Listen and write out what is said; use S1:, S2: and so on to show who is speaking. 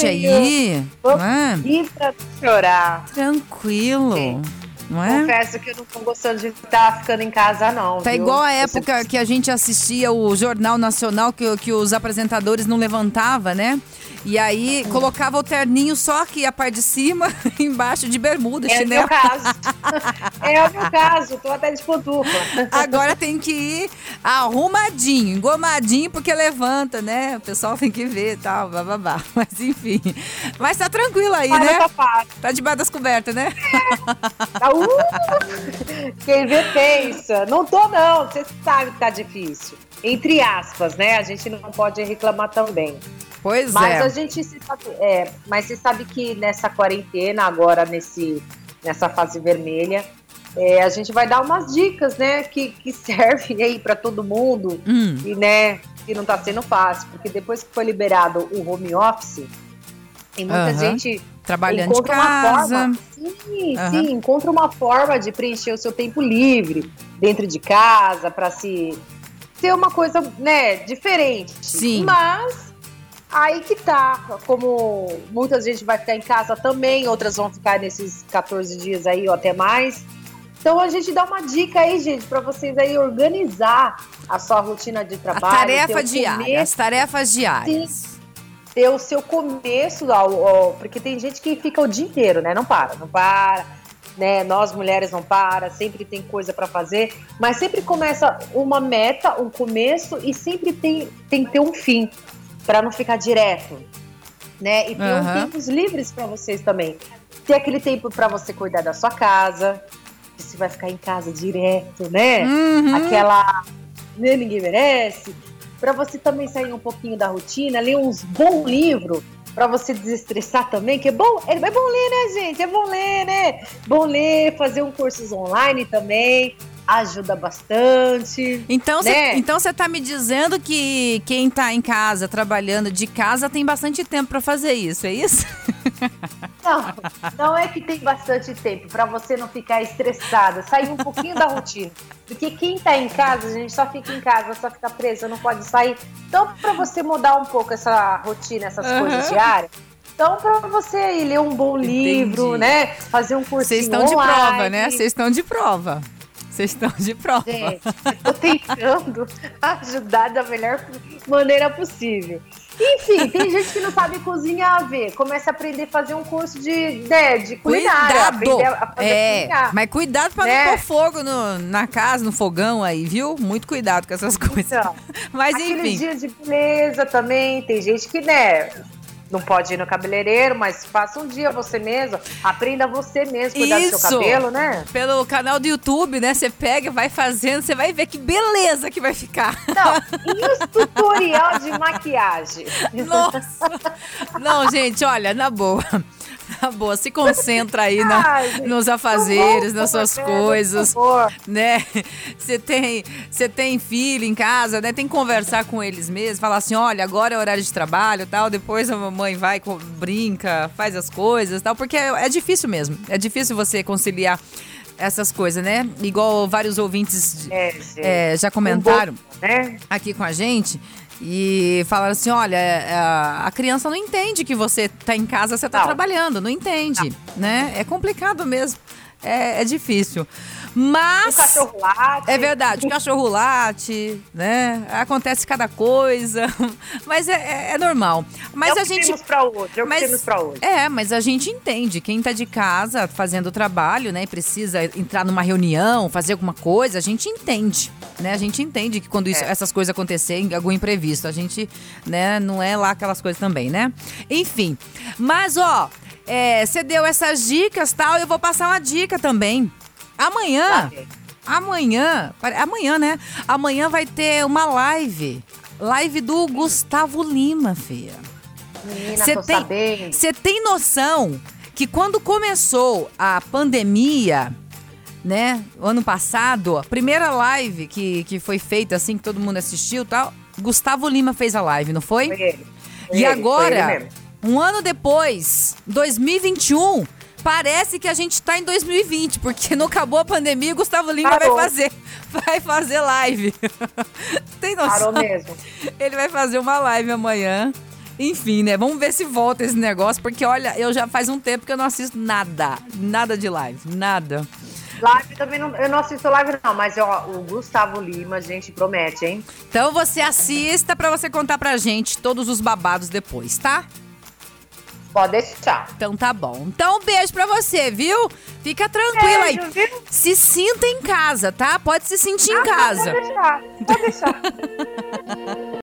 S1: aí.
S2: Vamos
S1: É,
S2: pra chorar.
S1: tranquilo.
S2: Sim.
S1: Não é?
S2: Confesso que eu não tô gostando de estar ficando em casa, não.
S1: Tá
S2: viu?
S1: igual a época que a gente assistia o Jornal Nacional, que, que os apresentadores não levantavam, né? E aí colocava o terninho só aqui a parte de cima, embaixo de bermuda,
S2: É o
S1: chinelo.
S2: meu caso. é o meu caso, tô até de.
S1: Agora tem que ir arrumadinho, engomadinho, porque levanta, né? O pessoal tem que ver e tal, bababá. Mas enfim. Mas tá tranquilo aí,
S2: Para
S1: né? Tá debaixo das cobertas, né?
S2: Tá, uh! Quem vê pensa. Não tô, não. Você sabe que tá difícil. Entre aspas, né? A gente não pode reclamar também.
S1: Pois
S2: Mas
S1: é.
S2: a gente se sabe, é, mas você sabe que nessa quarentena, agora nesse, nessa fase vermelha, é, a gente vai dar umas dicas, né? Que, que servem aí para todo mundo
S1: Hum,
S2: e, né? Que não tá sendo fácil, porque depois que foi liberado o home office, tem muita
S1: Aham.
S2: gente
S1: trabalhando de casa.
S2: forma. Sim,
S1: Aham.
S2: sim, encontra uma forma de preencher o seu tempo livre dentro de casa para se ser uma coisa, né, diferente.
S1: Sim.
S2: Mas aí que tá, como muita gente vai ficar em casa também, outras vão ficar nesses 14 dias aí ou até mais. Então a gente dá uma dica aí, gente, para vocês aí organizar a sua rotina de
S1: A
S2: trabalho,
S1: tarefa
S2: ter o
S1: diária,
S2: começo
S1: as tarefas diárias.
S2: ter o seu começo, ao- ao- porque tem gente que fica o dia inteiro, né? Não para, não para, né? Nós mulheres não para, sempre tem coisa para fazer, mas sempre começa uma meta, um começo e sempre tem, tem que ter um fim para não ficar direto, né? E ter um
S1: Aham.
S2: tempos livres para vocês também. Ter aquele tempo para você cuidar da sua casa, vai ficar em casa direto, né?
S1: Uhum.
S2: aquela né, ninguém merece, para você também sair um pouquinho da rotina, ler uns bom livro para você desestressar também, que é bom, é, é bom ler, né, gente? É bom ler, né? Bom ler, fazer um cursos online também, ajuda bastante.
S1: Então você
S2: né?
S1: então você tá me dizendo que quem tá em casa, trabalhando de casa, tem bastante tempo pra fazer isso, é isso?
S2: Não, não é que tem bastante tempo para você não ficar estressada, sair um pouquinho da rotina. Porque quem tá em casa, a gente só fica em casa, só fica presa, não pode sair. Então, para você mudar um pouco essa rotina, essas
S1: Aham.
S2: coisas diárias, então para você ler um bom livro,
S1: Entendi.
S2: né? Fazer um cursinho
S1: Vocês estão de
S2: online.
S1: prova, né? Vocês estão de prova. Vocês estão de prova.
S2: Gente, eu tô tentando ajudar da melhor maneira possível. Enfim, tem gente que não sabe cozinhar, ver. Começa a aprender a fazer um curso de, né, de culinária.
S1: Cuidado!
S2: A
S1: É, mas cuidado pra
S2: Né?
S1: não pôr fogo no- na casa, no fogão aí, viu? Muito cuidado com essas coisas.
S2: Então,
S1: Mas enfim.
S2: dias de beleza também, tem gente que, né, não pode ir no cabeleireiro, mas faça um dia você mesmo, aprenda você mesmo, cuidar do
S1: Isso.
S2: seu cabelo, né?
S1: Pelo canal do YouTube, né? Você pega, vai fazendo, você vai ver que beleza que vai ficar.
S2: Não, e os tutorial de maquiagem?
S1: Nossa! Não, gente, olha, na boa. Na boa, se concentra aí na- nos
S2: não
S1: afazeres, nas suas
S2: por favor,
S1: coisas. né? Você tem, você tem filho em casa, né? Tem que conversar com eles mesmos, falar assim, olha, agora é horário de trabalho, tal. Depois a mamãe vai, brinca, faz as coisas, tal. Porque é, é difícil mesmo. É difícil você conciliar essas coisas, né? Igual vários ouvintes
S2: É,
S1: é, já comentaram
S2: né?
S1: aqui com a gente. E falaram assim: olha, é, a criança não entende que você tá em casa, você tá
S2: Não.
S1: trabalhando, não entende, né? É complicado mesmo, é, é difícil.
S2: O
S1: Mas.
S2: cachorro late.
S1: É verdade, o cachorro late, né? Acontece cada coisa, mas é, é- é normal. Mas
S2: é o
S1: a
S2: que
S1: gente.
S2: temos pra hoje, é o que
S1: Mas,
S2: temos pra hoje.
S1: é, mas a gente entende. Quem tá de casa fazendo o trabalho, né, e precisa entrar numa reunião, fazer alguma coisa, a gente entende, né? A gente entende que quando isso-
S2: É.
S1: essas coisas acontecerem, algum imprevisto, a gente, né, não é lá aquelas coisas também, né? Enfim, mas ó, é, você deu essas dicas, tal, eu vou passar uma dica também. Amanhã. Amanhã, amanhã, né? Amanhã vai ter uma live. Live do Gustavo Lima, filha.
S2: Menina,
S1: Cê
S2: tô
S1: tem-. Você tem noção que quando começou a pandemia, né? Ano passado, a primeira live que, que foi feita, assim, que todo mundo assistiu e tal, Gustavo Lima fez a live, não foi?
S2: Foi ele. Foi
S1: E
S2: ele,
S1: agora, um ano depois, 2021, parece que a gente tá em 2020, porque não acabou a pandemia e o Gustavo Lima
S2: Parou.
S1: vai fazer, vai fazer live. Tem noção?
S2: Parou mesmo.
S1: Ele vai fazer uma live amanhã. Enfim, né? Vamos ver se volta esse negócio, porque olha, eu já faz um tempo que eu não assisto nada. Nada de live. Nada.
S2: Live também não, eu não assisto live, não, mas ó, o Gustavo Lima, gente, promete, hein?
S1: Então você assista pra você contar pra gente todos os babados depois, tá?
S2: Pode deixar.
S1: Então tá bom. Então um beijo pra você, viu? Fica tranquila
S2: Beijo,
S1: aí.
S2: viu?
S1: Se sinta em casa, tá? Pode se sentir em
S2: Ah,
S1: casa.
S2: Pode deixar, pode deixar.